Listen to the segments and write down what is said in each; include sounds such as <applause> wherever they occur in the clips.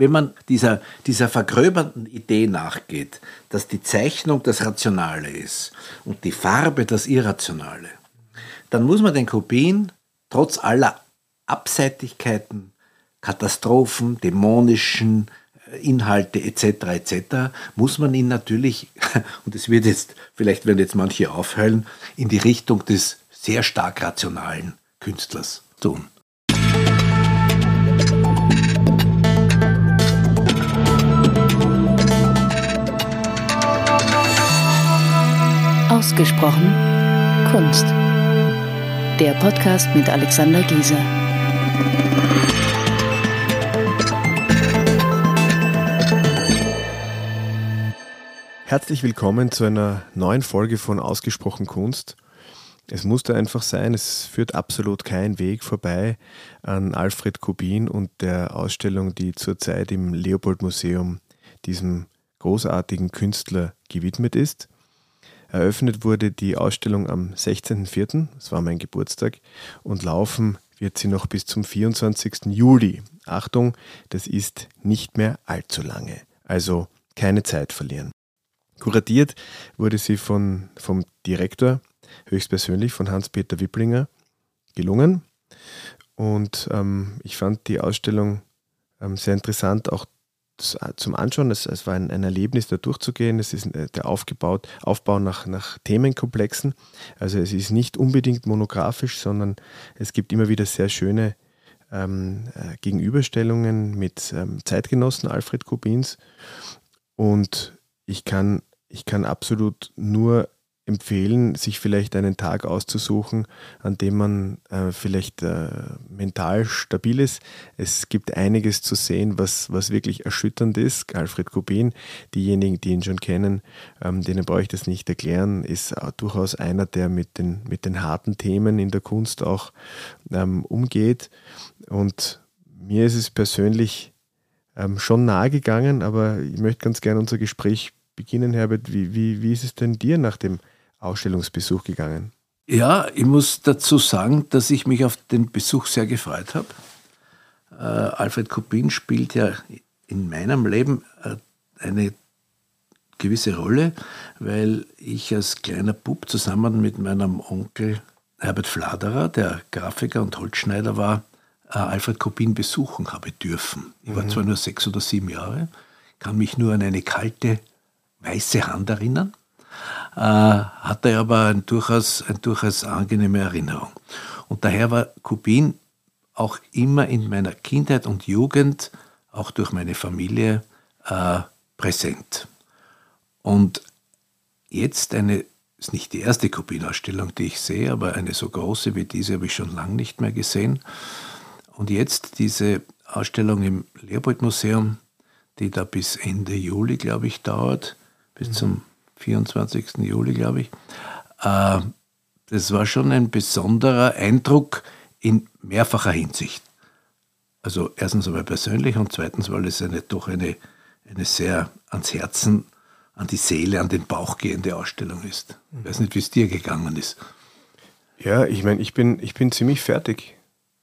wenn man dieser, dieser vergröbernden Idee nachgeht, dass die Zeichnung das Rationale ist und die Farbe das Irrationale, dann muss man den Kubin trotz aller Abseitigkeiten, Katastrophen, dämonischen äh, Inhalte etc. etc. muss man ihn natürlich, <laughs> und es wird jetzt, vielleicht werden jetzt manche aufheulen, in die Richtung des sehr stark rationalen Künstlers tun. Ausgesprochen Kunst. Der Podcast mit Alexander Gieser. Herzlich willkommen zu einer neuen Folge von Ausgesprochen Kunst. Es musste einfach sein, es führt absolut kein Weg vorbei an Alfred Kubin und der Ausstellung, die zurzeit im Leopold Museum diesem großartigen Künstler gewidmet ist. Eröffnet wurde die Ausstellung am 16.04., das war mein Geburtstag, und laufen wird sie noch bis zum 24. Juli. Achtung, das ist nicht mehr allzu lange, also keine Zeit verlieren. Kuratiert wurde sie von, vom Direktor, höchstpersönlich von Hans-Peter Wipplinger, gelungen. Und ähm, ich fand die Ausstellung ähm, sehr interessant, auch zum Anschauen. Es, es war ein, ein, Erlebnis, da durchzugehen. Es ist äh, der aufgebaut, Aufbau nach, nach Themenkomplexen. Also es ist nicht unbedingt monografisch, sondern es gibt immer wieder sehr schöne ähm, äh, Gegenüberstellungen mit ähm, Zeitgenossen Alfred Kubins. Und ich kann, ich kann absolut nur empfehlen, sich vielleicht einen Tag auszusuchen, an dem man äh, vielleicht äh, mental stabil ist. Es gibt einiges zu sehen, was, was wirklich erschütternd ist. Alfred Kubin, diejenigen, die ihn schon kennen, ähm, denen brauche ich das nicht erklären, ist durchaus einer, der mit den, mit den harten Themen in der Kunst auch ähm, umgeht. Und mir ist es persönlich ähm, schon nahe gegangen, aber ich möchte ganz gerne unser Gespräch beginnen, Herbert. Wie, wie, wie ist es denn dir nach dem Ausstellungsbesuch gegangen? Ja, ich muss dazu sagen, dass ich mich auf den Besuch sehr gefreut habe. Äh, Alfred Kubin spielt ja in meinem Leben äh, eine gewisse Rolle, weil ich als kleiner Bub zusammen mit meinem Onkel Herbert Fladerer, der Grafiker und Holzschneider war, äh, Alfred Kubin besuchen habe dürfen. Ich war mhm. zwar nur sechs oder sieben Jahre, kann mich nur an eine kalte, weiße Hand erinnern hatte aber ein durchaus, eine durchaus angenehme Erinnerung. Und daher war Kubin auch immer in meiner Kindheit und Jugend, auch durch meine Familie, äh, präsent. Und jetzt eine, ist nicht die erste Kubin-Ausstellung, die ich sehe, aber eine so große wie diese habe ich schon lange nicht mehr gesehen. Und jetzt diese Ausstellung im Leopold-Museum, die da bis Ende Juli, glaube ich, dauert, bis mhm. zum 24. Juli, glaube ich. Äh, das war schon ein besonderer Eindruck in mehrfacher Hinsicht. Also erstens einmal persönlich und zweitens, weil es eine doch eine, eine sehr ans Herzen, an die Seele, an den Bauch gehende Ausstellung ist. Ich weiß nicht, wie es dir gegangen ist. Ja, ich meine, ich bin, ich bin ziemlich fertig.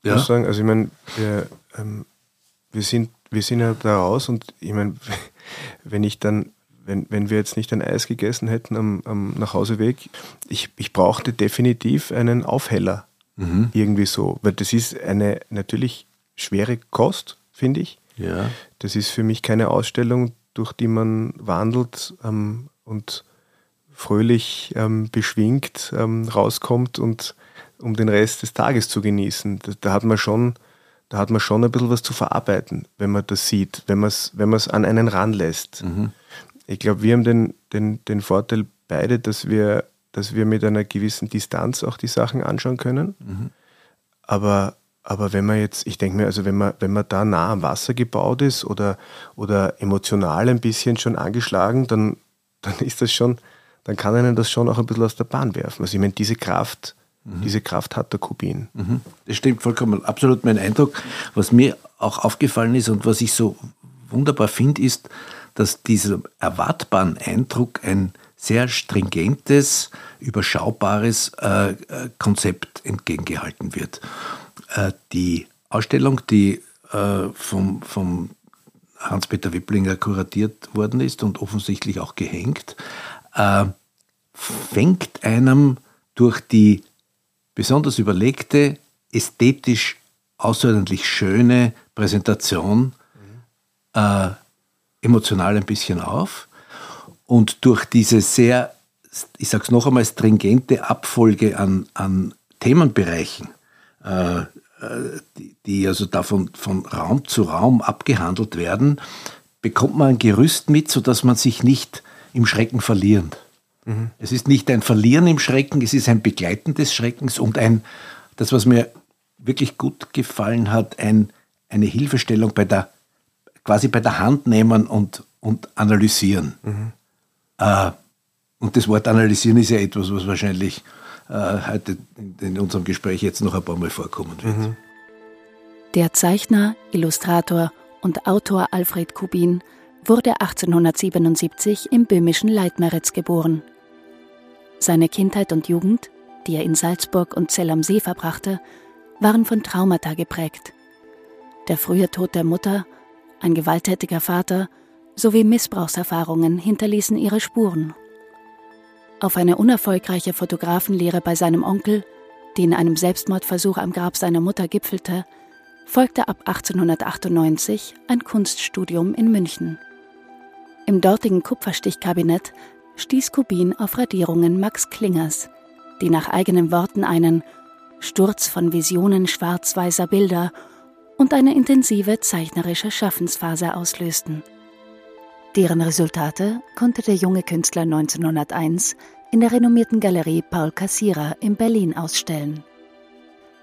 Ja? Muss sagen. Also ich meine, wir, ähm, wir, sind, wir sind ja da raus und ich meine, <laughs> wenn ich dann wenn, wenn wir jetzt nicht ein Eis gegessen hätten am, am Nachhauseweg, ich, ich brauchte definitiv einen Aufheller. Mhm. Irgendwie so. Weil das ist eine natürlich schwere Kost, finde ich. Ja. Das ist für mich keine Ausstellung, durch die man wandelt ähm, und fröhlich ähm, beschwingt ähm, rauskommt und um den Rest des Tages zu genießen. Da, da, hat man schon, da hat man schon ein bisschen was zu verarbeiten, wenn man das sieht, wenn man es wenn an einen ranlässt. Mhm ich glaube, wir haben den, den, den Vorteil beide, dass wir, dass wir mit einer gewissen Distanz auch die Sachen anschauen können. Mhm. Aber, aber wenn man jetzt, ich denke mir, also wenn man, wenn man da nah am Wasser gebaut ist oder, oder emotional ein bisschen schon angeschlagen, dann, dann ist das schon, dann kann einen das schon auch ein bisschen aus der Bahn werfen. Also ich meine, diese Kraft, mhm. diese Kraft hat der Kubin. Mhm. Das stimmt vollkommen, absolut mein Eindruck. Was mir auch aufgefallen ist und was ich so wunderbar finde, ist, dass diesem erwartbaren Eindruck ein sehr stringentes, überschaubares äh, äh, Konzept entgegengehalten wird. Äh, die Ausstellung, die äh, vom, vom Hans-Peter Wipplinger kuratiert worden ist und offensichtlich auch gehängt, äh, fängt einem durch die besonders überlegte, ästhetisch außerordentlich schöne Präsentation äh, emotional ein bisschen auf. Und durch diese sehr, ich sage es noch einmal, stringente Abfolge an, an Themenbereichen, äh, die, die, also davon von Raum zu Raum abgehandelt werden, bekommt man ein Gerüst mit, sodass man sich nicht im Schrecken verliert. Mhm. Es ist nicht ein Verlieren im Schrecken, es ist ein Begleiten des Schreckens und ein, das, was mir wirklich gut gefallen hat, ein, eine Hilfestellung bei der, quasi bei der Hand nehmen und, und analysieren. Mhm. Äh, und das Wort analysieren ist ja etwas, was wahrscheinlich äh, heute in, in, unserem Gespräch jetzt noch ein paar Mal vorkommen wird. Der Zeichner, Illustrator und Autor Alfred Kubin wurde 1877 im böhmischen Leitmeritz geboren. Seine Kindheit und Jugend, die er in Salzburg und Zell am See verbrachte, waren von Traumata geprägt. Der frühe Tod der Mutter, ein gewalttätiger Vater sowie Missbrauchserfahrungen hinterließen ihre Spuren. Auf eine unerfolgreiche Fotografenlehre bei seinem Onkel, die in einem Selbstmordversuch am Grab seiner Mutter gipfelte, folgte ab 1898 ein Kunststudium in München. Im dortigen Kupferstichkabinett stieß Kubin auf Radierungen Max Klingers, die nach eigenen Worten einen Sturz von Visionen schwarz-weißer Bilder und eine intensive zeichnerische Schaffensphase auslösten. Deren Resultate konnte der junge Künstler 1901 in der renommierten Galerie Paul Cassirer in Berlin ausstellen.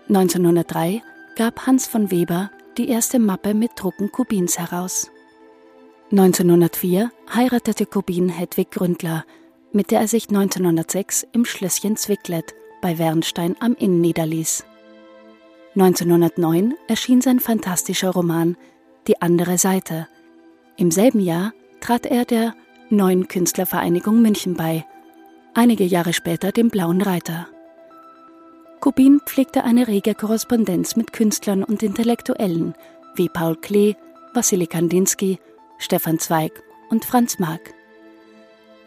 1903 gab Hans von Weber die erste Mappe mit Drucken Kubins heraus. 1904 heiratete Kubin Hedwig Gründler, mit der er sich 1906 im Schlösschen Zwicklet bei Wernstein am Inn niederließ. 1909 erschien sein fantastischer Roman Die andere Seite. Im selben Jahr trat er der Neuen Künstlervereinigung München bei, einige Jahre später dem Blauen Reiter. Kubin pflegte eine rege Korrespondenz mit Künstlern und Intellektuellen wie Paul Klee, Wassily Kandinsky, Stefan Zweig und Franz Marc.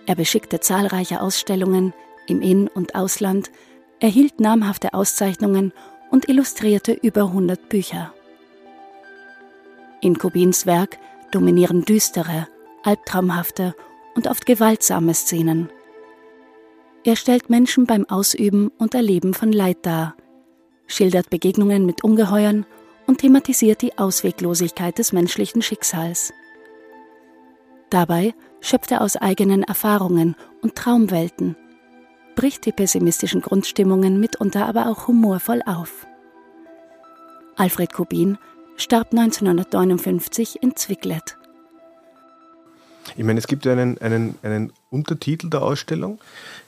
Er beschickte zahlreiche Ausstellungen im In- und Ausland, erhielt namhafte Auszeichnungen und illustrierte über 100 Bücher. In Kubins Werk dominieren düstere, albtraumhafte und oft gewaltsame Szenen. Er stellt Menschen beim Ausüben und Erleben von Leid dar, schildert Begegnungen mit Ungeheuern und thematisiert die Ausweglosigkeit des menschlichen Schicksals. Dabei schöpft er aus eigenen Erfahrungen und Traumwelten, bricht die pessimistischen Grundstimmungen mitunter aber auch humorvoll auf. Alfred Kubin starb 1959 in Zwicklet. Ich meine, es gibt ja einen, einen, einen Untertitel der Ausstellung.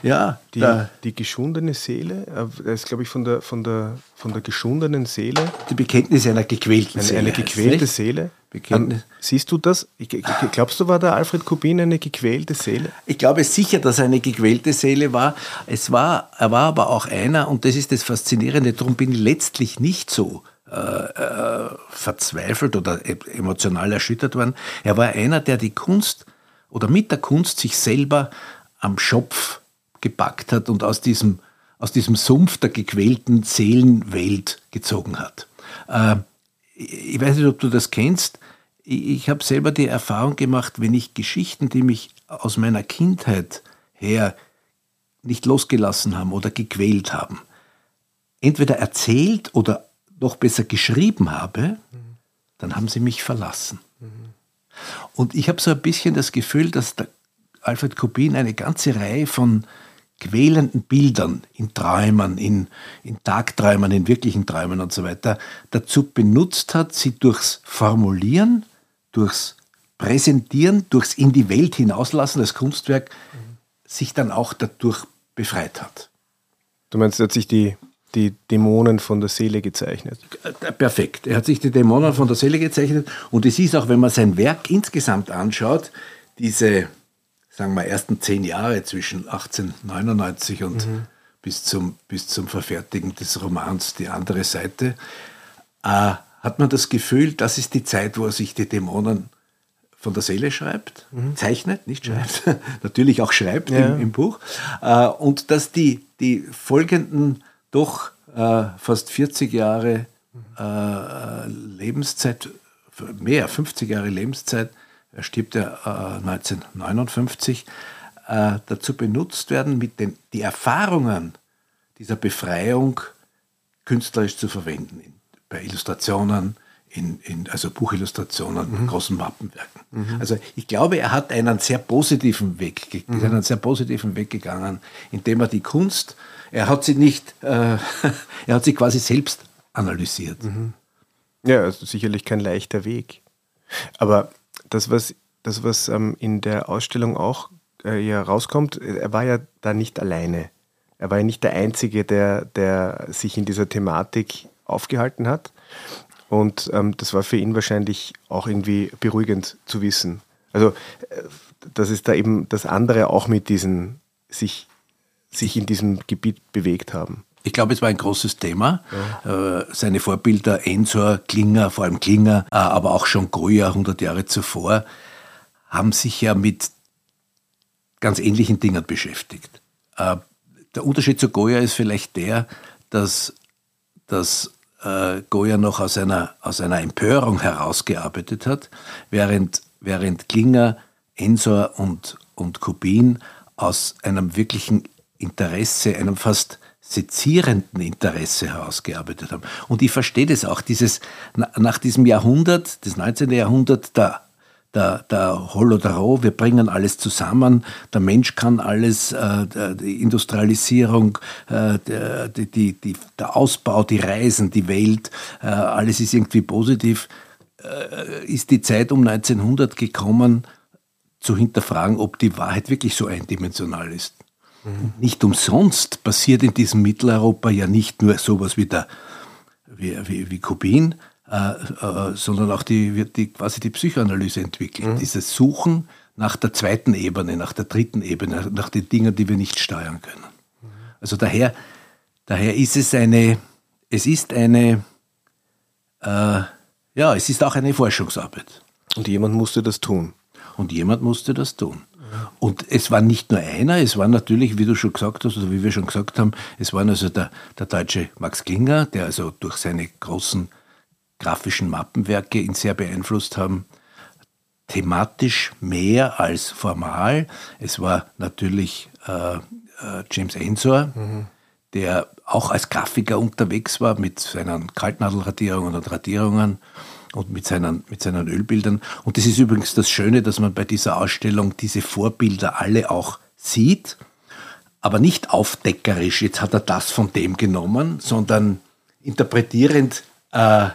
Ja, die, die geschundene Seele. Das ist, glaube ich, von der, von, der, von der geschundenen Seele. Die Bekenntnisse einer gequälten eine, Seele. Eine gequälte Seele. Um, siehst du das? Glaubst du, war der Alfred Kubin eine gequälte Seele? Ich glaube sicher, dass er eine gequälte Seele war. Es war. Er war aber auch einer, und das ist das Faszinierende, darum bin ich letztlich nicht so äh, äh, verzweifelt oder e-, emotional erschüttert worden. Er war einer, der die Kunst oder mit der Kunst sich selber am Schopf gepackt hat und aus diesem, aus diesem Sumpf der gequälten Seelenwelt gezogen hat. Äh, ich weiß nicht, ob du das kennst. Ich, habe selber die Erfahrung gemacht, wenn ich Geschichten, die mich aus meiner Kindheit her nicht losgelassen haben oder gequält haben, entweder erzählt oder noch besser geschrieben habe, dann haben sie mich verlassen. Und ich habe so ein bisschen das Gefühl, dass der Alfred Kubin eine ganze Reihe von quälenden Bildern in Träumen, in, in Tagträumen, in wirklichen Träumen und so weiter dazu benutzt hat, sie durchs Formulieren, durchs Präsentieren, durchs in die Welt hinauslassen als Kunstwerk mhm. sich dann auch dadurch befreit hat. Du meinst, er hat sich die, die Dämonen von der Seele gezeichnet? Äh, perfekt. Er hat sich die Dämonen von der Seele gezeichnet und es ist auch, wenn man sein Werk insgesamt anschaut, diese sagen wir, ersten zehn Jahre zwischen 1899 und mhm. bis, zum, bis zum Verfertigen des Romans Die andere Seite, äh, hat man das Gefühl, das ist die Zeit, wo er sich die Dämonen von der Seele schreibt, mhm. zeichnet, nicht schreibt, ja. <laughs> natürlich auch schreibt ja. im, im, Buch, äh, und dass die, die folgenden doch äh, fast 40 Jahre äh, Lebenszeit, mehr, 50 Jahre Lebenszeit, er stirbt ja 1959, äh, äh, dazu benutzt werden, mit den die Erfahrungen dieser Befreiung künstlerisch zu verwenden, bei Illustrationen, in, in, also Buchillustrationen, mhm. großen Mappenwerken. Mhm. Also ich glaube, er hat einen sehr positiven Weg, mhm. einen sehr positiven Weg gegangen, indem er die Kunst, er hat sie nicht, äh, <laughs> er hat sie quasi selbst analysiert. Mhm. Ja, also sicherlich kein leichter Weg. Aber das, was, das, was ähm, in der Ausstellung auch äh, ja rauskommt, er war ja da nicht alleine. Er war ja nicht der Einzige, der, der sich in dieser Thematik aufgehalten hat. Und ähm, das war für ihn wahrscheinlich auch irgendwie beruhigend zu wissen. Also, äh, dass es da eben das andere auch mit diesen, sich, sich in diesem Gebiet bewegt haben. Ich glaube, es war ein großes Thema. Ja. Äh, seine Vorbilder Ensor, Klinger, vor allem Klinger, äh, aber auch schon Goya 100 Jahre zuvor, haben sich ja mit ganz ähnlichen Dingen beschäftigt. Äh, der Unterschied zu Goya ist vielleicht der, dass, dass Goya noch aus einer, aus einer Empörung herausgearbeitet hat, während, während Klinger, Ensor und, und Kubin aus einem wirklichen Interesse, einem fast sezierenden Interesse herausgearbeitet haben. Und ich verstehe das auch, dieses, nach diesem Jahrhundert, das 19. Jahrhundert, der der, der Holodrao, wir bringen alles zusammen, der Mensch kann alles, äh, die Industrialisierung, äh, der, die, die, der Ausbau, die Reisen, die Welt, äh, alles ist irgendwie positiv, äh, ist die Zeit um 1900 gekommen, zu hinterfragen, ob die Wahrheit wirklich so eindimensional ist. Nicht umsonst passiert in diesem Mitteleuropa ja nicht nur sowas wie, der, wie, wie, wie Kubin, äh, äh, sondern auch die, wird die, quasi die Psychoanalyse entwickelt. Mhm. Dieses Suchen nach der zweiten Ebene, nach der dritten Ebene, nach den Dingen, die wir nicht steuern können. Mhm. Also daher, daher ist es eine, es ist eine, äh, ja, es ist auch eine Forschungsarbeit. Und jemand musste das tun. Und jemand musste das tun. Und es war nicht nur einer, es war natürlich, wie du schon gesagt hast, oder wie wir schon gesagt haben, es waren also der, der deutsche Max Klinger, der also durch seine großen grafischen Mappenwerke ihn sehr beeinflusst haben. Thematisch mehr als formal. Es war natürlich äh, äh, James Ensor, mhm. der auch als Grafiker unterwegs war mit seinen Kaltnadelradierungen und Radierungen und mit seinen, mit seinen Ölbildern. Und das ist übrigens das Schöne, dass man bei dieser Ausstellung diese Vorbilder alle auch sieht, aber nicht aufdeckerisch, jetzt hat er das von dem genommen, sondern interpretierend äh,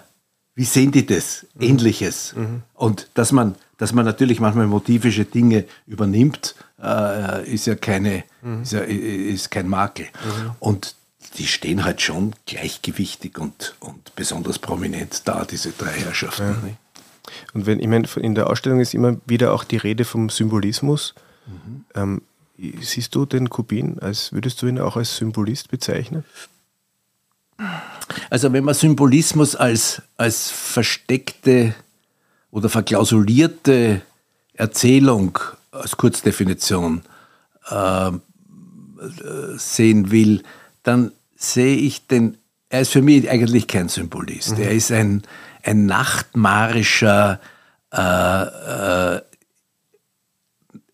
wie sehen die das? Mhm. Ähnliches. Mhm. Und dass man, dass man natürlich manchmal motivische Dinge übernimmt, äh, ist ja keine, mhm. ist, ja, ist kein Makel. Mhm. Und die stehen halt schon gleichgewichtig und, und besonders prominent da, diese drei Herrschaften. Ja. Und wenn, ich meine, in der Ausstellung ist immer wieder auch die Rede vom Symbolismus. Mhm. Ähm, siehst du den Kubin als, würdest du ihn auch als Symbolist bezeichnen? Also wenn man Symbolismus als, als versteckte oder verklausulierte Erzählung als Kurzdefinition äh, sehen will, dann sehe ich den, er ist für mich eigentlich kein Symbolist. Mhm. Er ist ein, ein nachtmarischer äh, äh,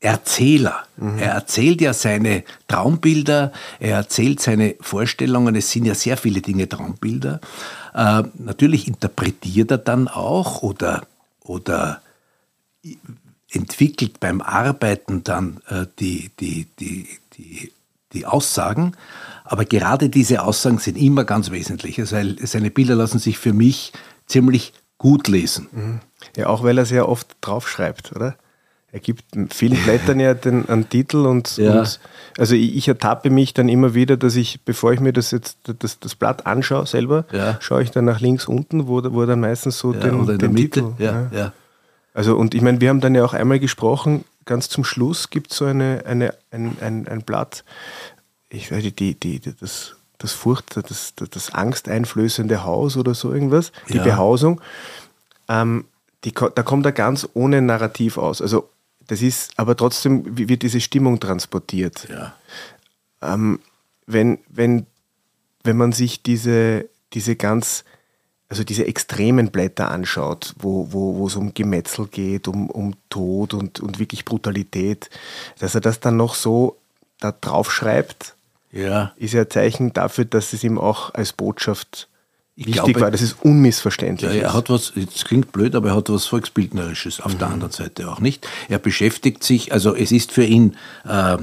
Erzähler. Mhm. Er erzählt ja seine Traumbilder, er erzählt seine Vorstellungen, es sind ja sehr viele Dinge Traumbilder. Äh, natürlich interpretiert er dann auch oder, oder entwickelt beim Arbeiten dann äh, die, die, die, die, die Aussagen. Aber gerade diese Aussagen sind immer ganz wesentlich. Also seine Bilder lassen sich für mich ziemlich gut lesen. Mhm. Ja, auch weil er sehr oft draufschreibt, oder? er gibt vielen <laughs> Blättern ja den, einen Titel und, ja. und also ich, ich, ertappe mich dann immer wieder, dass ich, bevor ich mir das jetzt das, das Blatt anschaue selber, ja. schaue ich dann nach links unten, wo, wo dann meistens so ja, den, den Titel. Ja, ja. Also und ich meine, wir haben dann ja auch einmal gesprochen, ganz zum Schluss gibt es so eine, eine, ein, ein, ein Blatt, ich weiß nicht, die, die, das, das Furcht, das, das angsteinflößende Haus oder so irgendwas, die Behausung. Ähm, die, da kommt er ganz ohne Narrativ aus. Also das ist, aber trotzdem wird diese Stimmung transportiert. Ja. Ähm, wenn, wenn, wenn man sich diese, diese ganz, also diese extremen Blätter anschaut, wo, wo, wo es um Gemetzel geht, um, um Tod und, und wirklich Brutalität, dass er das dann noch so da drauf schreibt, ja. ist ja ein Zeichen dafür, dass es ihm auch als Botschaft Ich wichtig glaube- war. Das ist unmissverständlich. Ja, er hat was, es klingt blöd, aber er hat was Volksbildnerisches auf der anderen Seite auch nicht. Er beschäftigt sich, also es ist für ihn äh, äh,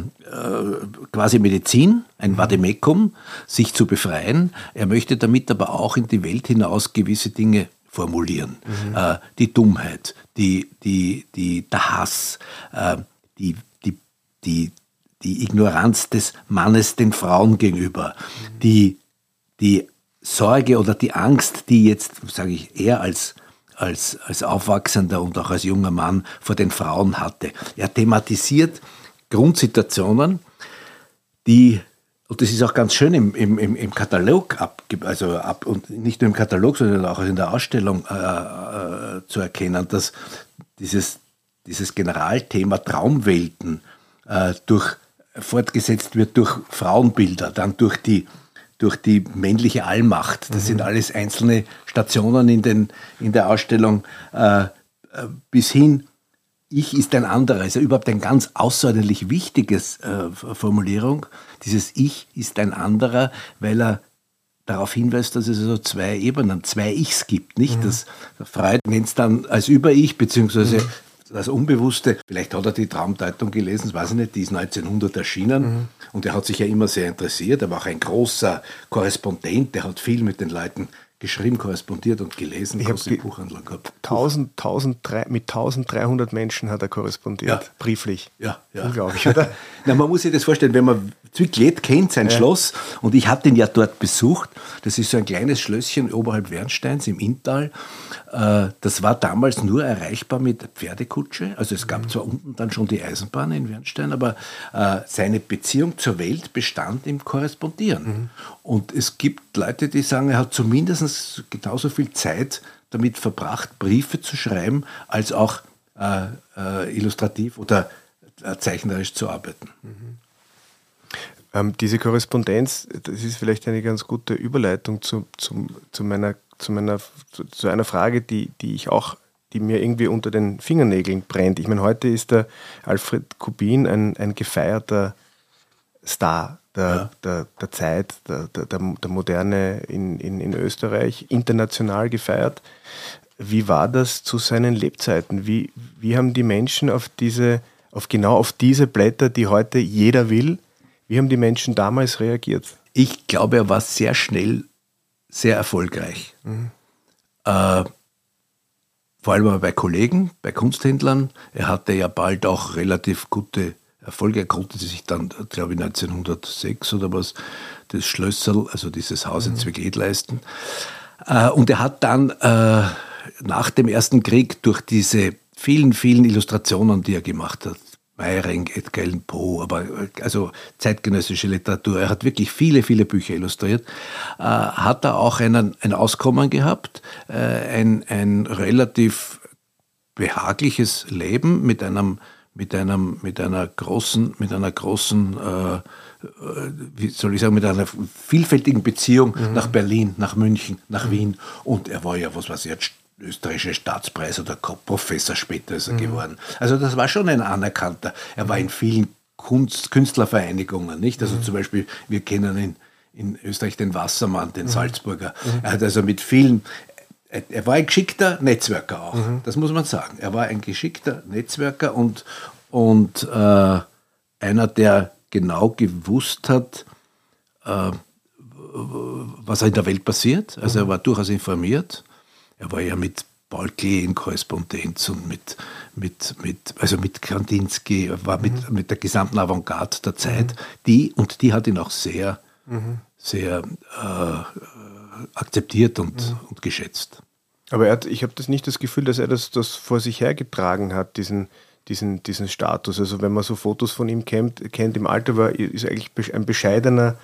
quasi Medizin, ein Vademekum, sich zu befreien. Er möchte damit aber auch in die Welt hinaus gewisse Dinge formulieren. Äh, die Dummheit, die, die, die, der Hass, äh, die, die, die, die Ignoranz des Mannes den Frauen gegenüber, die, die Sorge oder die Angst, die jetzt, sage ich, er als, als, als Aufwachsender und auch als junger Mann vor den Frauen hatte. Er thematisiert Grundsituationen, die, und das ist auch ganz schön im, im, im, Katalog ab, also ab, und nicht nur im Katalog, sondern auch in der Ausstellung äh, äh, zu erkennen, dass dieses, dieses Generalthema Traumwelten äh, durch, fortgesetzt wird durch Frauenbilder, dann durch die, durch die männliche Allmacht. Das sind alles einzelne Stationen in, den, in der Ausstellung äh, äh, bis hin ich ist ein anderer. Ist ja überhaupt ein ganz außerordentlich wichtiges äh, Formulierung. Dieses Ich ist ein anderer, weil er darauf hinweist, dass es also zwei Ebenen, zwei Ichs gibt. Nicht? Das Freud nennt es dann als Über-Ich, beziehungsweise das Unbewusste. Vielleicht hat er die Traumdeutung gelesen, das weiß ich nicht, die ist 1900 erschienen. Und er hat sich ja immer sehr interessiert. Er war auch ein großer Korrespondent, der hat viel mit den Leuten geschrieben, korrespondiert und gelesen, Ich große ge- Buchhandlung gehabt. 1000, 1003 mit 1300 Menschen hat er korrespondiert, Ja. brieflich. Ja, ja. Unglaublich, oder? <laughs> Na, man muss sich das vorstellen, wenn man Zwicklet kennt, sein Schloss, und ich habe den ja dort besucht, das ist so ein kleines Schlösschen oberhalb Wernsteins im Inntal. Äh, Das war damals nur erreichbar mit Pferdekutsche. Also es gab zwar unten dann schon die Eisenbahn in Wernstein, aber äh, seine Beziehung zur Welt bestand im Korrespondieren. Und es gibt Leute, die sagen, er hat zumindest genauso viel Zeit damit verbracht, Briefe zu schreiben, als auch äh, äh, illustrativ oder zeichnerisch zu arbeiten. Ähm, diese Korrespondenz, das ist vielleicht eine ganz gute Überleitung zu, zu, zu, meiner, zu, meiner, zu, zu einer Frage, die, die ich auch, die mir irgendwie unter den Fingernägeln brennt. Ich meine, heute ist der Alfred Kubin ein, ein gefeierter Star der, der, der Zeit, der, der, der der Moderne in, in, in Österreich, international gefeiert. Wie war das zu seinen Lebzeiten? Wie, wie haben die Menschen auf diese, auf genau auf diese Blätter, die heute jeder will, wie haben die Menschen damals reagiert? Ich glaube, er war sehr schnell sehr erfolgreich. Äh, vor allem bei Kollegen, bei Kunsthändlern. Er hatte ja bald auch relativ gute Erfolge. Er konnte sich dann, glaube ich, 1906 oder was, das Schlösserl, also dieses Haus in Zweglet leisten. Äh, und er hat dann äh, nach dem Ersten Krieg durch diese vielen, vielen Illustrationen, die er gemacht hat, Meiring, Edgar Allan Poe, aber äh, also zeitgenössische Literatur. Er hat wirklich viele, viele Bücher illustriert. Äh, hat er auch einen, ein Auskommen gehabt, äh, ein, ein relativ behagliches Leben mit einem mit einem mit einer großen mit einer großen äh, äh, wie soll ich sagen mit einer vielfältigen Beziehung nach Berlin nach München nach Wien und er war ja was weiß ich jetzt österreichischer Staatspreis oder Professor später ist er geworden. Also das war schon ein anerkannter. Er war in vielen Kunst, Künstlervereinigungen nicht? Also zum Beispiel wir kennen ihn in Österreich den Wassermann, den Salzburger. Er hat also mit vielen, er war ein geschickter Netzwerker auch, das muss man sagen. Er war ein geschickter Netzwerker und, und äh, einer, der genau gewusst hat, äh, was in der Welt passiert. Also er war durchaus informiert. Er war ja mit Klee in Korrespondenz und mit, mit, mit, also mit Kandinsky, war mit, mit der gesamten Avantgarde der Zeit. Die, und die hat ihn auch sehr, sehr äh, akzeptiert und, und geschätzt. Aber er hat, ich habe das nicht das Gefühl, dass er das, das vor sich hergetragen hat, diesen, diesen, diesen Status. Also wenn man so Fotos von ihm kennt, kennt im Alter war, ist er eigentlich ein bescheidener,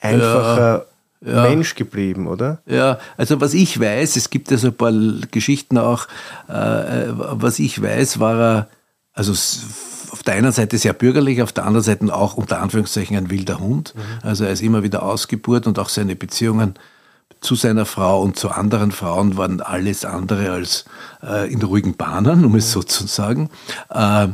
einfacher ja. Mensch geblieben, oder? Ja, also was ich weiß, es gibt ja so ein paar Geschichten auch, äh, was ich weiß, war er, also auf der einen Seite sehr bürgerlich, auf der anderen Seite auch unter Anführungszeichen ein wilder Hund. Mhm. Also er ist immer wieder ausgeburt und auch seine Beziehungen zu seiner Frau und zu anderen Frauen waren alles andere als äh, in ruhigen Bahnen, um es so zu sagen. Äh,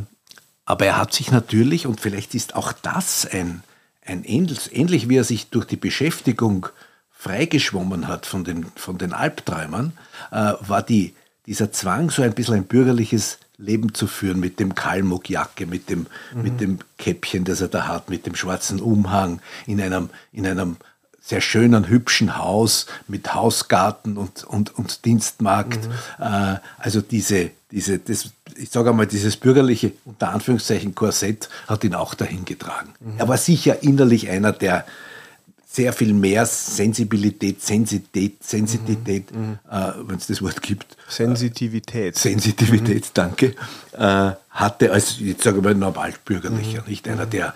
aber er hat sich natürlich, und vielleicht ist auch das ein, ein ähnlich, ähnlich wie er sich durch die Beschäftigung freigeschwommen hat von den, von den Albträumern, äh, war die, dieser Zwang, so ein bisschen ein bürgerliches Leben zu führen mit dem Kalmuckjacke, mit dem, mhm. mit dem Käppchen, das er da hat, mit dem schwarzen Umhang, in einem, in einem sehr schönen, hübschen Haus mit Hausgarten und, und, und Dienstmarkt. Mhm. Äh, also diese, diese das, ich sage einmal, dieses bürgerliche, unter Anführungszeichen, Korsett hat ihn auch dahin getragen. Mhm. Er war sicher innerlich einer, der sehr viel mehr Sensibilität, Sensität, Sensitität, mhm. mhm. äh, wenn es das Wort gibt. Sensitivität. Sensitivität, mhm. danke. Äh, hatte als, jetzt sage ich mal, Normalbürgerlicher, mhm. nicht einer, der,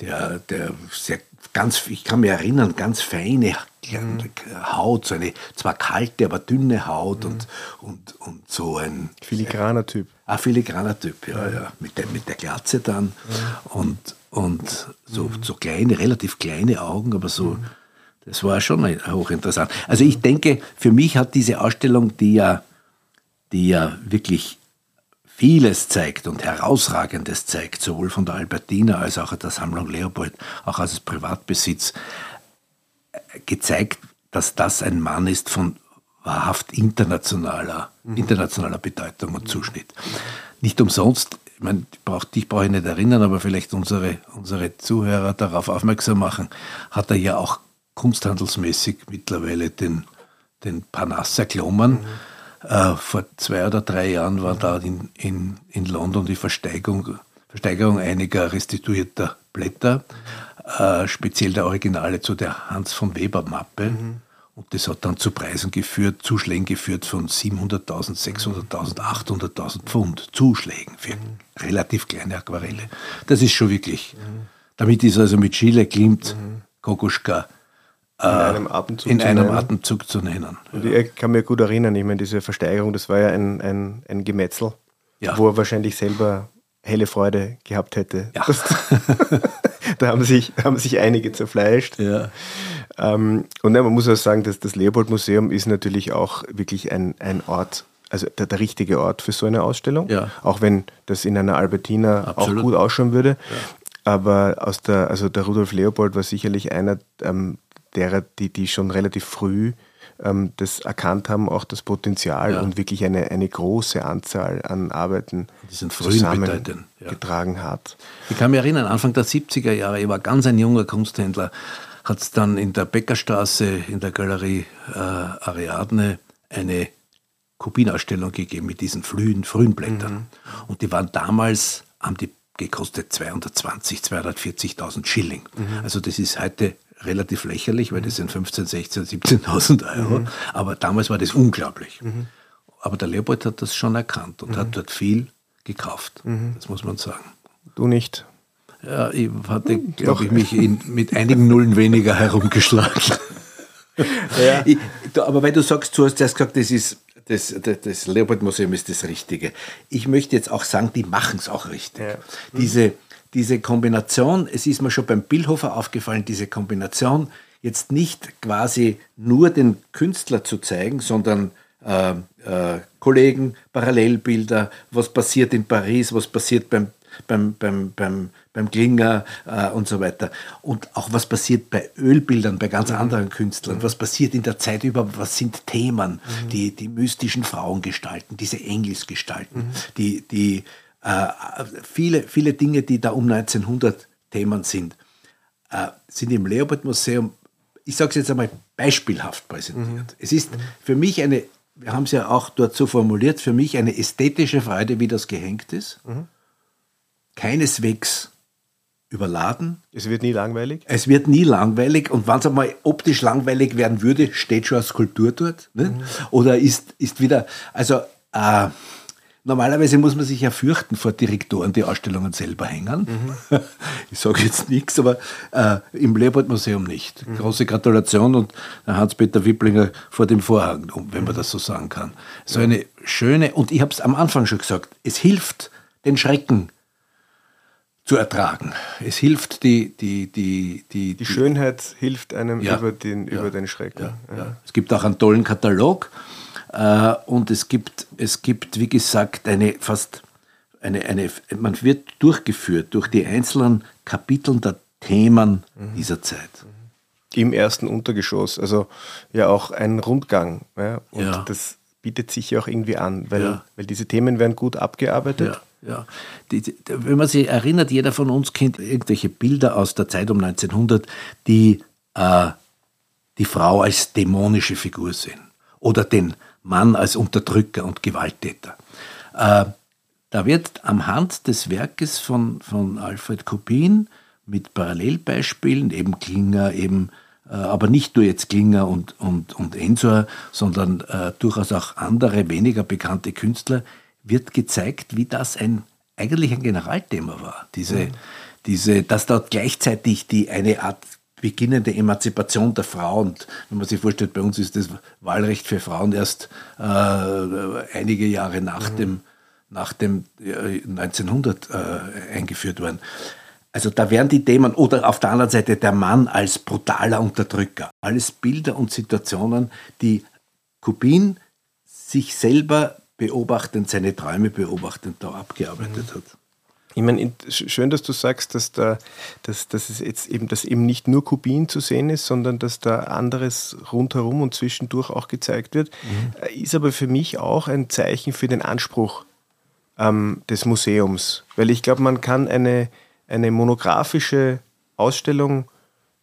der, der sehr ganz, ich kann mich erinnern, ganz feine Haut, so eine zwar kalte, aber dünne Haut und, und, und so ein. Filigraner Typ. Ein filigraner Typ, ja, ja. Mit der, mit der Glatze dann. Und, und so, so kleine, relativ kleine Augen, aber so, das war schon hochinteressant. Also ich denke, für mich hat diese Ausstellung, die ja, die ja wirklich vieles zeigt und herausragendes zeigt, sowohl von der Albertina als auch der Sammlung Leopold, auch als Privatbesitz, gezeigt, dass das ein Mann ist von wahrhaft internationaler, mhm. internationaler Bedeutung und Zuschnitt. Nicht umsonst, ich meine, dich brauche ich nicht erinnern, aber vielleicht unsere, unsere Zuhörer darauf aufmerksam machen, hat er ja auch kunsthandelsmäßig mittlerweile den, den Parnasse erklommen. Mhm äh, vor zwei oder drei Jahren war da in, in, in London die Versteigerung, Versteigerung einiger restituierter Blätter, äh, speziell der Originale zu der Hans von Weber Mappe. Mhm. Und das hat dann zu Preisen geführt, Zuschlägen geführt von 700.000, 600.000, 800.000 Pfund. Zuschlägen für mhm. relativ kleine Aquarelle. Das ist schon wirklich. Mhm. Damit ist also mit Schiele, Klimt, mhm. Kokoschka, in äh, einem Atemzug, in zu, einem nennen. Atemzug zu nennen. Und ich kann mir gut erinnern, ich meine, diese Versteigerung, das war ja ein, ein, ein Gemetzel, ja. wo er wahrscheinlich selber helle Freude gehabt hätte. Ja. <laughs> da haben sich, <laughs> haben sich einige zerfleischt. Ja. Ähm, und ja, man muss auch sagen, dass das Leopold-Museum ist natürlich auch wirklich ein, ein Ort, also der, der, richtige Ort für so eine Ausstellung. Ja. Auch wenn das in einer Albertina Absolut. auch gut ausschauen würde. Aber aus der, also der Rudolf Leopold war sicherlich einer ähm, derer, die, die schon relativ früh ähm, das erkannt haben, auch das Potenzial ja. und wirklich eine, eine große Anzahl an Arbeiten zusammengetragen ja. hat. Ich kann mich erinnern, Anfang der 70er Jahre, ich war ganz ein junger Kunsthändler, hat es dann in der Bäckerstraße in der Galerie äh, Ariadne eine Kubinausstellung gegeben mit diesen frühen, frühen Blättern. Mhm. Und die waren damals, haben die gekostet 220, 240.000 Schilling. Mhm. Also das ist heute relativ lächerlich, weil das sind 15, 16, 17.000 Euro. Mhm. Aber damals war das unglaublich. Mhm. Aber der Leopold hat das schon erkannt und mhm. hat dort viel gekauft. Mhm. Das muss man sagen. Du nicht? Ja, ich hatte, glaube ich, mich in, mit einigen Nullen weniger herumgeschlagen. <laughs> ja. ich, aber weil du sagst, du hast erst gesagt, das ist das, das, das Leopold-Museum ist das Richtige. Ich möchte jetzt auch sagen, die machen es auch richtig. Ja. Diese, diese Kombination, es ist mir schon beim Billhofer aufgefallen, diese Kombination, jetzt nicht quasi nur den Künstler zu zeigen, sondern äh, äh, Kollegen, Parallelbilder, was passiert in Paris, was passiert beim, beim, beim, beim, beim Klinger äh, und so weiter. Und auch was passiert bei Ölbildern, bei ganz mhm. anderen Künstlern, was passiert in der Zeit über, was sind Themen, mhm. die, die mystischen Frauengestalten, diese Engelsgestalten, mhm. die, die äh, viele, viele Dinge, die da um 1900 Themen sind, äh, sind im Leopold-Museum, ich sage es jetzt einmal, beispielhaft präsentiert. Mhm. Es ist für mich eine, wir haben es ja auch dort so formuliert, für mich eine ästhetische Freude, wie das gehängt ist. Mhm. Keineswegs überladen. Es wird nie langweilig? Es wird nie langweilig und wenn es einmal optisch langweilig werden würde, steht schon eine Skulptur dort. Ne? Mhm. Oder ist, ist wieder, also äh, Normalerweise muss man sich ja fürchten vor Direktoren, die Ausstellungen selber hängen. Mhm. <laughs> Ich sage jetzt nichts, aber äh, im Leopold-Museum nicht. Mhm. Große Gratulation und Hans-Peter Wipplinger vor dem Vorhang, wenn man das so sagen kann. So eine schöne, und ich habe es am Anfang schon gesagt, es hilft, den Schrecken zu ertragen. Es hilft die die die die, die Schönheit hilft einem ja, über den ja, über den Schrecken. Es gibt auch einen tollen Katalog äh, und es gibt, es gibt, wie gesagt, eine fast eine, eine, man wird durchgeführt durch die einzelnen Kapitel der Themen mhm. dieser Zeit. Im ersten Untergeschoss, also ja auch ein Rundgang. Ja, und ja. das bietet sich ja auch irgendwie an, weil, ja. weil diese Themen werden gut abgearbeitet. Ja, ja. Die, die, wenn man sich erinnert, jeder von uns kennt irgendwelche Bilder aus der Zeit um 1900, die äh, die Frau als dämonische Figur sehen oder den Mann als Unterdrücker und Gewalttäter. Äh, da wird am Hand des Werkes von, von Alfred Kubin mit Parallelbeispielen, eben Klinger, eben, äh, aber nicht nur jetzt Klinger und, und, und Ensor, sondern äh, durchaus auch andere, weniger bekannte Künstler, wird gezeigt, wie das ein, eigentlich ein Generalthema war. Diese, mhm. diese, dass dort gleichzeitig die eine Art beginnende Emanzipation der Frau. Und wenn man sich vorstellt, bei uns ist das Wahlrecht für Frauen erst äh, einige Jahre nach mhm. dem, nach dem äh, 1900 äh, eingeführt worden. Also da werden die Themen, oder auf der anderen Seite der Mann als brutaler Unterdrücker. Alles Bilder und Situationen, die Kubin sich selber beobachtend, seine Träume beobachtend da abgearbeitet mhm. hat. Ich meine, schön, dass du sagst, dass da, dass, dass es jetzt eben, dass eben nicht nur Kubin zu sehen ist, sondern dass da anderes rundherum und zwischendurch auch gezeigt wird. Mhm. Äh, ist aber für mich auch ein Zeichen für den Anspruch ähm, des Museums. Weil ich glaube, man kann eine, eine monografische Ausstellung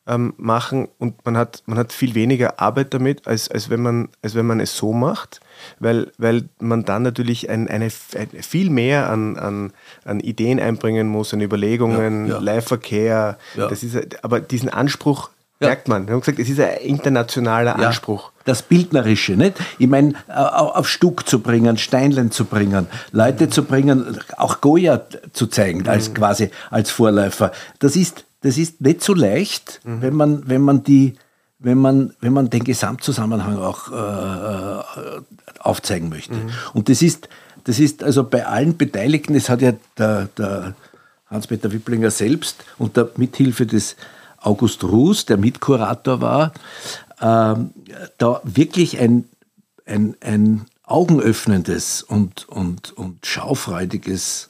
ähm, machen und man hat, man hat viel weniger Arbeit damit, als, als, wenn, man, als wenn man es so macht weil, weil man dann natürlich ein, eine, ein, viel mehr an, an, an Ideen einbringen muss, an Überlegungen, ja, ja. Leihverkehr. Ja. Das ist, aber diesen Anspruch merkt man. Wir haben gesagt, es ist ein internationaler Anspruch. Das Bildnerische, nicht? Ich meine, auf Stuck zu bringen, Steinlein zu bringen, Leute zu bringen, auch Goya zu zeigen, als mhm. quasi als Vorläufer. Das ist, das ist nicht so leicht, mhm. wenn man, wenn man die, wenn man, wenn man den Gesamtzusammenhang auch äh, äh aufzeigen möchte. Mhm. Und das ist, das ist also bei allen Beteiligten, das hat ja der, der Hans-Peter Wipplinger selbst unter Mithilfe des August Ruß, der Mitkurator war, ähm, da wirklich ein, ein, ein augenöffnendes und, und, und schaufreudiges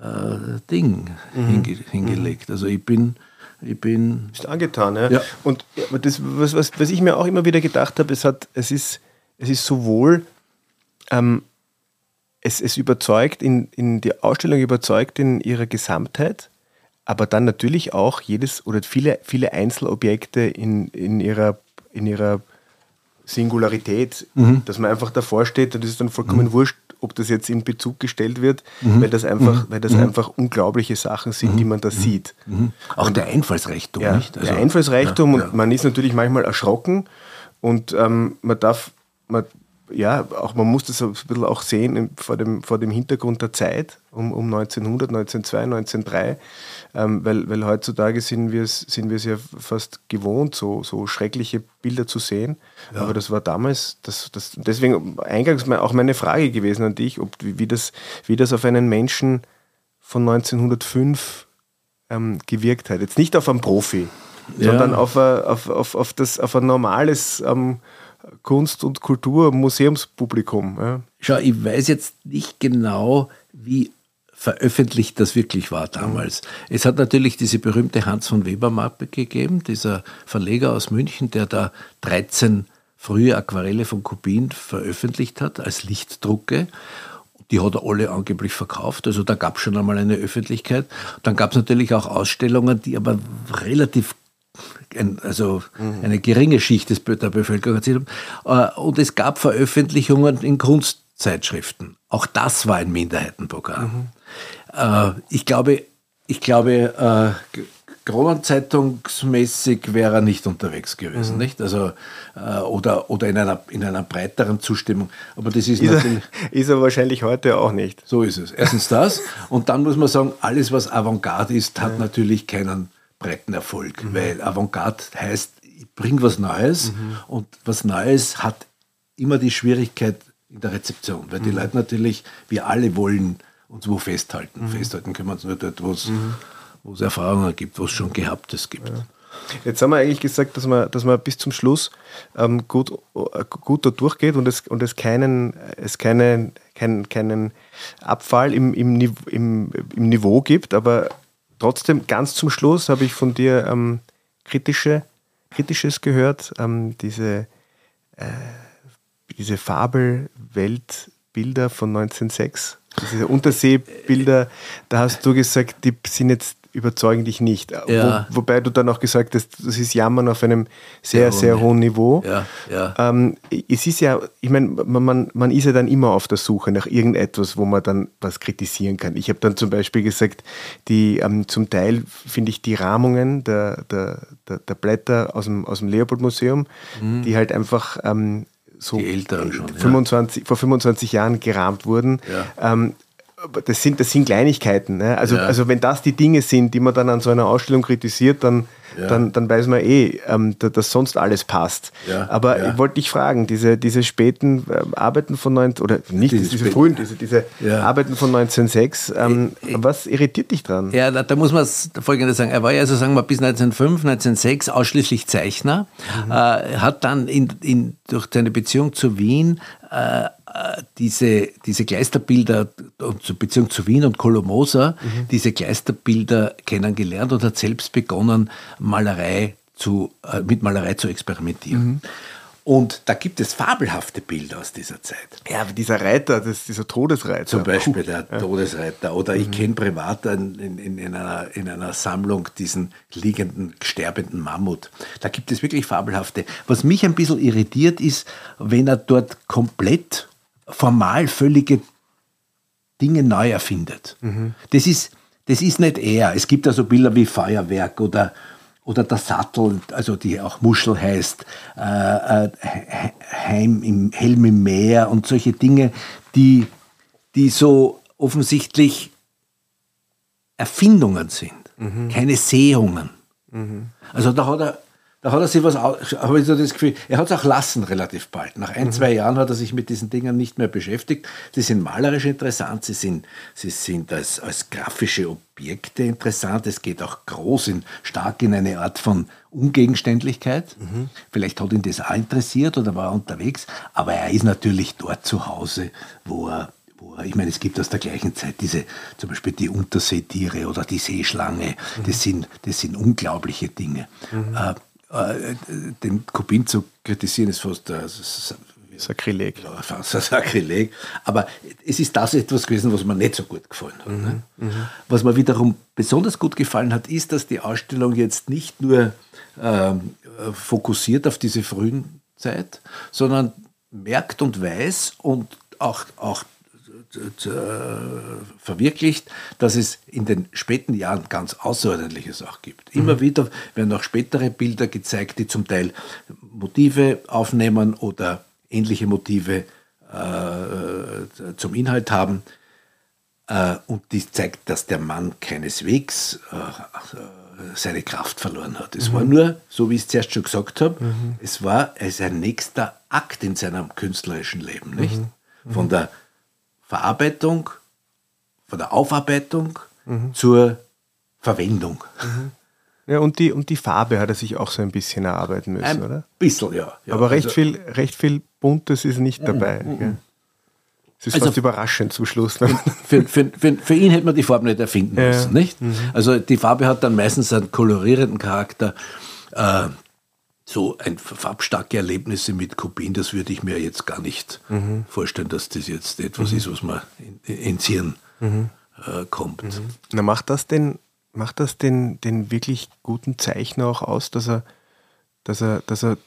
äh, Ding mhm. hinge, hingelegt. Also ich bin, ich bin. Ist angetan, ja. ja. Und das, was, was, was ich mir auch immer wieder gedacht habe, es, hat, es, ist, es ist sowohl ähm, es, es überzeugt, in, in die Ausstellung überzeugt in ihrer Gesamtheit, aber dann natürlich auch jedes oder viele, viele Einzelobjekte in, in, ihrer, in ihrer Singularität, mhm. dass man einfach davor steht und es ist dann vollkommen mhm. wurscht, ob das jetzt in Bezug gestellt wird, mhm. weil das einfach, mhm. weil das mhm. einfach unglaubliche Sachen sind, die man da sieht. Auch und, der Einfallsreichtum, ja, nicht? Also, der Einfallsreichtum ja. und man ist natürlich manchmal erschrocken und ähm, man darf, man, ja, auch man muss das ein bisschen auch sehen vor dem, vor dem Hintergrund der Zeit um, um 1900, 1902, 1903, ähm, weil, weil heutzutage sind wir es sind ja fast gewohnt, so, so schreckliche Bilder zu sehen. Ja. Aber das war damals, das, das, deswegen eingangs auch meine Frage gewesen an dich, ob, wie, das, wie das auf einen Menschen von 1905 ähm, gewirkt hat. Jetzt nicht auf einen Profi, ja. sondern auf, a, auf, auf, auf, das, auf ein normales ähm, Kunst- und Kulturmuseumspublikum. Ja. Schau, ich weiß jetzt nicht genau, wie veröffentlicht das wirklich war damals. Mhm. Es hat natürlich diese berühmte Hans von Weber Mappe gegeben, dieser Verleger aus München, der da 13 frühe Aquarelle von Kubin veröffentlicht hat als Lichtdrucke. Die hat er alle angeblich verkauft. Also da gab es schon einmal eine Öffentlichkeit. Dann gab es natürlich auch Ausstellungen, die aber relativ ein, also mhm. eine geringe Schicht des, der Bevölkerung erzählt haben. Äh, und es gab Veröffentlichungen in Kunstzeitschriften. Auch das war ein Minderheitenprogramm. Mhm. Ich glaube, ich glaube Kronenzeitungsmäßig wäre er nicht unterwegs gewesen, mhm. nicht? Also, äh, oder, oder in einer, in einer breiteren Zustimmung. Aber das ist, ist natürlich. Er, ist er wahrscheinlich heute auch nicht. So ist es. Erstens das. und dann muss man sagen, alles, was Avantgarde ist, hat ja. natürlich keinen breiten Erfolg. Mhm. Weil Avantgarde heißt, ich bringe was Neues mhm. und was Neues hat immer die Schwierigkeit in der Rezeption, weil die mhm. Leute natürlich, wir alle wollen uns wo festhalten. Mhm. Festhalten können wir uns nur dort, wo es mhm wo es Erfahrungen gibt, wo es schon Gehabtes gibt. Ja. Jetzt haben wir eigentlich gesagt, dass man, dass man bis zum Schluss ähm, gut, gut da durchgeht und es, und es keinen, es keinen, keinen, keinen Abfall im, im, im, im Niveau gibt, aber trotzdem ganz zum Schluss habe ich von dir ähm, kritische, Kritisches gehört, ähm, diese, äh, diese Fabelweltbilder von 1906, diese Unterseebilder, da hast du gesagt, die sind jetzt überzeugen dich nicht. Ja. Wo, wobei du dann auch gesagt hast, das ist Jammern auf einem sehr, sehr, sehr hohen Niveau. Ja, ja. Ähm, es ist ja, ich meine, man, man ist ja dann immer auf der Suche nach irgendetwas, wo man dann was kritisieren kann. Ich habe dann zum Beispiel gesagt, die ähm, zum Teil finde ich die Rahmungen der, der, der, der, Blätter aus dem, aus dem Leopold-Museum, mhm. die halt einfach ähm, so schon, 25, vor 25 Jahren gerahmt wurden. Ähm, das sind, das sind Kleinigkeiten. Ne? Also, ja. also wenn das die Dinge sind, die man dann an so einer Ausstellung kritisiert, dann, ja. dann, dann weiß man eh, ähm, dass sonst alles passt. Ja. Aber ich wollte dich fragen, diese, diese späten ähm, Arbeiten von 19, oder nicht diese, diese frühen, diese, diese Arbeiten von 1906, ähm, ich, was irritiert dich dran? Ja, da, da muss man Folgendes sagen. Er war ja, also sagen wir, bis 1905, 1906 ausschließlich Zeichner, mhm. äh, hat dann in, in, durch seine Beziehung zu Wien äh, diese, diese Gleisterbilder, Beziehung zu Wien und Kolomosa, mhm. diese Gleisterbilder kennengelernt und hat selbst begonnen, Malerei zu, äh, mit Malerei zu experimentieren. Mhm. Und da gibt es fabelhafte Bilder aus dieser Zeit. Ja, dieser Reiter, das, dieser Todesreiter. Zum Beispiel der ja. Todesreiter. Oder mhm. ich kenne privat in, in, in, einer, in einer Sammlung diesen liegenden, sterbenden Mammut. Da gibt es wirklich fabelhafte. Was mich ein bisschen irritiert ist, wenn er dort komplett formal völlige Dinge neu erfindet. Mhm. Das, ist, das ist nicht er. Es gibt also Bilder wie Feuerwerk oder, oder der Sattel, also die auch Muschel heißt, äh, äh, Heim im, Helm im Meer und solche Dinge, die, die so offensichtlich Erfindungen sind, mhm. keine Sehungen. Mhm. Also da hat er da hat er sich was, habe ich so das Gefühl, er hat es auch lassen relativ bald. Nach ein, mhm. zwei Jahren hat er sich mit diesen Dingen nicht mehr beschäftigt. Sie sind malerisch interessant, sie sind, sie sind als, als grafische Objekte interessant. Es geht auch groß, in, stark in eine Art von Ungegenständlichkeit. Mhm. Vielleicht hat ihn das auch interessiert oder war er unterwegs, aber er ist natürlich dort zu Hause, wo er ich meine, es gibt aus der gleichen Zeit diese, zum Beispiel die Unterseetiere oder die Seeschlange. Mhm. Das, sind, das sind unglaubliche Dinge. Mhm. Äh, den Kubin zu kritisieren ist fast äh, Sakrileg. Sakrileg. Aber es ist das etwas gewesen, was mir nicht so gut gefallen hat. Mhm. Ne? Mhm. Was mir wiederum besonders gut gefallen hat, ist, dass die Ausstellung jetzt nicht nur ähm, fokussiert auf diese frühen Zeit, sondern merkt und weiß und auch, auch verwirklicht, dass es in den späten Jahren ganz Außerordentliches auch gibt. Immer mhm. wieder werden auch spätere Bilder gezeigt, die zum Teil Motive aufnehmen oder ähnliche Motive äh, zum Inhalt haben. Äh, und die zeigt, dass der Mann keineswegs äh, seine Kraft verloren hat. Es mhm. war nur, so wie ich es zuerst schon gesagt habe, mhm. es war ein nächster Akt in seinem künstlerischen Leben, nicht? Mhm. Von der Verarbeitung, von der Aufarbeitung mhm. zur Verwendung. Mhm. Ja, und die, und die Farbe hat er sich auch so ein bisschen erarbeiten müssen, ein oder? Ein bisschen, ja. ja Aber recht, also, viel, recht viel Buntes ist nicht dabei. Mhm. Es ist also, fast überraschend zum Schluss. Für, für, für, für, ihn hätte man die Farbe nicht erfinden müssen, ja. nicht? Mhm. Also die Farbe hat dann meistens einen kolorierenden Charakter. Äh, so ein farbstarke Erlebnisse mit Kopien, das würde ich mir jetzt gar nicht mhm. vorstellen, dass das jetzt etwas mhm. ist, was man in, ins Hirn mhm. äh, kommt. Mhm. Na, macht das denn, macht das den, den wirklich guten Zeichner auch aus, dass er, dass er, dass er,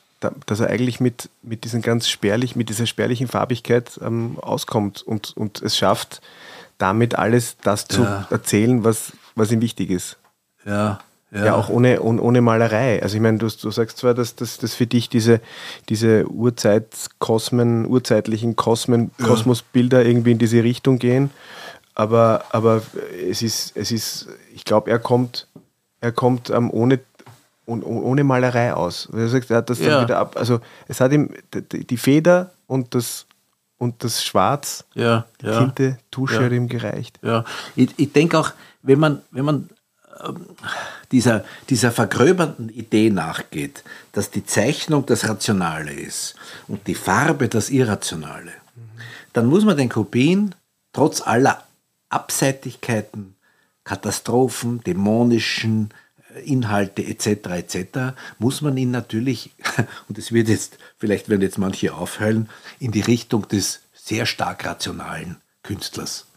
dass er eigentlich mit, mit diesen ganz spärlich, mit dieser spärlichen Farbigkeit ähm, auskommt und, und es schafft, damit alles das zu ja. erzählen, was, was ihm wichtig ist. Ja, Ja, ja auch ohne, ohne, Malerei. Also ich meine, du, du sagst zwar, dass, dass, dass für dich diese, diese Urzeitkosmen, urzeitlichen Kosmen, ja. Kosmosbilder irgendwie in diese Richtung gehen, aber, aber es ist, es ist, ich glaube, er kommt, er kommt ähm, ohne, ohne Malerei aus. Er sagt, er hat das ja. dann wieder ab. Also es hat ihm die Feder und das und das Schwarz, ja, die ja, Tinte, Tusche ja, hat ihm gereicht. Ja, ich, ich denke auch, wenn man, wenn man dieser, dieser vergröbernden Idee nachgeht, dass die Zeichnung das Rationale ist und die Farbe das Irrationale, dann muss man den Kubin trotz aller Abseitigkeiten, Katastrophen, dämonischen äh, Inhalte etc. etc. muss man ihn natürlich, <laughs> und es wird jetzt, vielleicht werden jetzt manche aufheulen, in die Richtung des sehr stark rationalen Künstlers.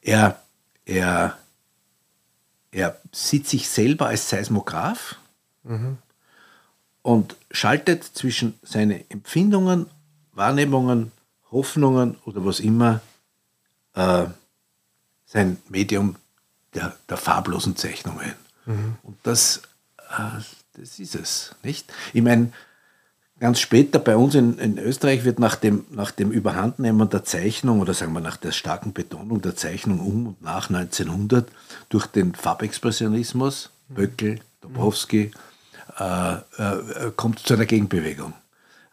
Er, er, er sieht sich selber als Seismograph mhm. und schaltet zwischen seinen Empfindungen, Wahrnehmungen, Hoffnungen oder was immer äh, sein Medium der, der farblosen Zeichnung ein. Mhm. Und das, äh, das ist es, nicht? Ich meine, ganz später bei uns in, in, Österreich wird nach dem, nach dem Überhandnehmen der Zeichnung oder sagen wir nach der starken Betonung der Zeichnung um und nach 1900 durch den Farbexpressionismus, mhm. Böckel, Dobrowski, äh, äh, kommt zu einer Gegenbewegung.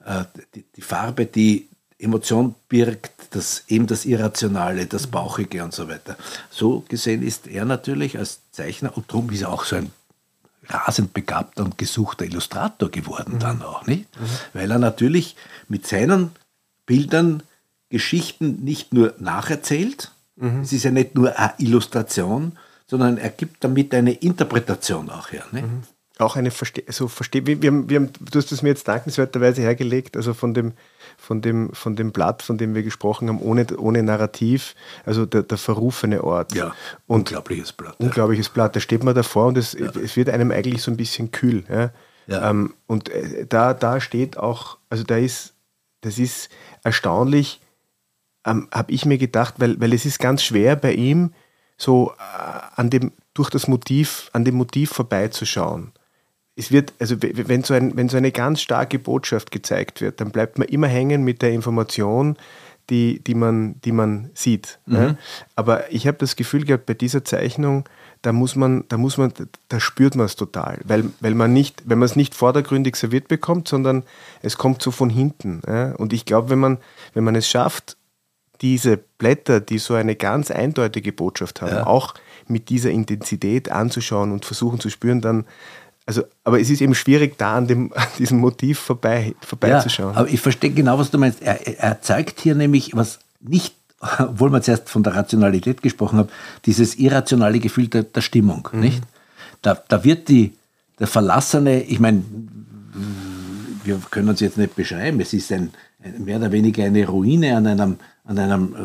Äh, die, die, Farbe, die Emotion birgt, das, eben das Irrationale, das Bauchige und so weiter. So gesehen ist er natürlich als Zeichner und darum ist er auch so ein rasend begabter und gesuchter Illustrator geworden mhm. dann auch, nicht? Mhm. Weil er natürlich mit seinen Bildern Geschichten nicht nur nacherzählt, mhm. es ist ja nicht nur eine Illustration, sondern er gibt damit eine Interpretation auch her. Nicht? Auch eine Verste also verste wir, wir, haben, wir haben, du hast es mir jetzt dankenswerterweise hergelegt, also von dem, von dem, von dem Blatt, von dem wir gesprochen haben, ohne, ohne Narrativ, also der, der verrufene Ort. Ja, und unglaubliches Blatt. Unglaubliches ja. Blatt, da steht man davor und es, ja. es wird einem eigentlich so ein bisschen kühl. Ja? ja. Ähm, und äh, da, da steht auch, also da ist, das ist erstaunlich, ähm, habe ich mir gedacht, weil, weil es ist ganz schwer bei ihm, so äh, an dem, durch das Motiv, an dem Motiv vorbeizuschauen es wird, also wenn so, ein, wenn so eine ganz starke Botschaft gezeigt wird, dann bleibt man immer hängen mit der Information, die, die, man, die man sieht. Mhm. Ja? Aber ich habe das Gefühl gehabt, bei dieser Zeichnung, da muss man, da muss man, da spürt man es total, weil, weil man nicht, wenn man es nicht vordergründig serviert bekommt, sondern es kommt so von hinten. Ja? Und ich glaube, wenn man, wenn man es schafft, diese Blätter, die so eine ganz eindeutige Botschaft haben, ja. auch mit dieser Intensität anzuschauen und versuchen zu spüren, dann, also, aber es ist eben schwierig, da an, dem, an diesem Motiv vorbei, vorbeizuschauen. Ja, aber ich verstehe genau, was du meinst. Er, er zeigt hier nämlich, was nicht, <laughs> obwohl man zuerst von der Rationalität gesprochen hat, dieses irrationale Gefühl der, der Stimmung. Mhm. Nicht? Da, da wird die, der Verlassene, ich meine, wir können uns jetzt nicht beschreiben, es ist ein, mehr oder weniger eine Ruine an einem, an einem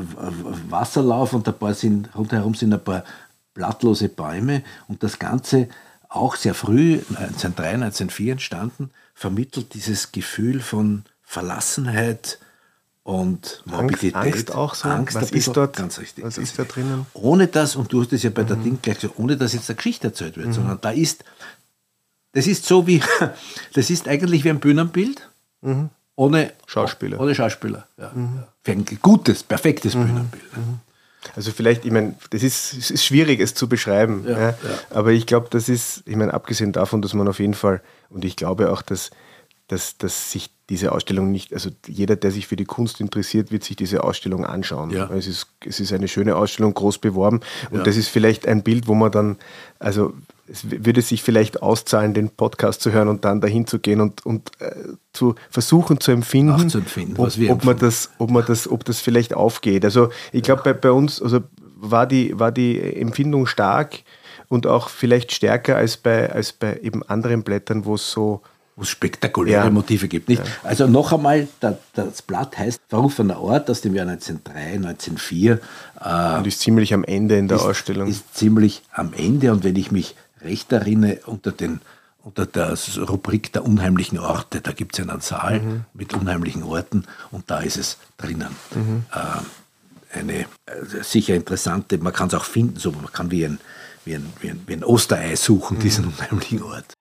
Wasserlauf und ein paar sind, rundherum sind ein paar blattlose Bäume und das Ganze auch sehr früh, 1903, 1904 entstanden, vermittelt dieses Gefühl von Verlassenheit und Morbidität. Angst, auch so. Angst was ist dort? Ganz richtig. Was ist da drinnen? Ohne das, und du hast es ja bei mhm. der Ding gleich gesagt, ohne dass jetzt eine Geschichte erzählt wird, mhm. sondern da ist, das ist so wie, <laughs> das ist eigentlich wie ein Bühnenbild, mhm. ohne Schauspieler. Ohne Schauspieler, ja. Mhm. Für ein gutes, perfektes mhm. Bühnenbild. Also vielleicht, ich meine, das ist, es ist schwierig, es zu beschreiben. Ja, ja. Aber ich glaube, das ist, ich meine, abgesehen davon, dass man auf jeden Fall, und ich glaube auch, dass, dass, dass sich diese Ausstellung nicht, also jeder, der sich für die Kunst interessiert, wird sich diese Ausstellung anschauen. Ja. Es, ist, es ist eine schöne Ausstellung, groß beworben. Und das ist vielleicht ein Bild, wo man dann, also es würde sich vielleicht auszahlen, den Podcast zu hören und dann dahin zu gehen und, und äh, zu versuchen zu empfinden, zu empfinden ob, ob, man das, ob man das, ob das vielleicht aufgeht. Also ich glaube, bei, bei uns also war, die, war die Empfindung stark und auch vielleicht stärker als bei, als bei eben anderen Blättern, wo es so wo es spektakuläre ja. Motive gibt. Nicht? Ja. Also noch einmal, der, das Blatt heißt Verrufener Ort aus dem Jahr 1903, 1904. Äh, und ist ziemlich am Ende in der ist, Ausstellung. Ist ziemlich am Ende und wenn ich mich recht erinnere, unter, den, unter der Rubrik der unheimlichen Orte, da gibt es einen Saal mhm. mit unheimlichen Orten und da ist es drinnen. Mhm. Äh, eine äh, sicher interessante, man kann es auch finden, so man kann wie ein, wie ein, wie ein, wie ein Osterei suchen, diesen unheimlichen Ort.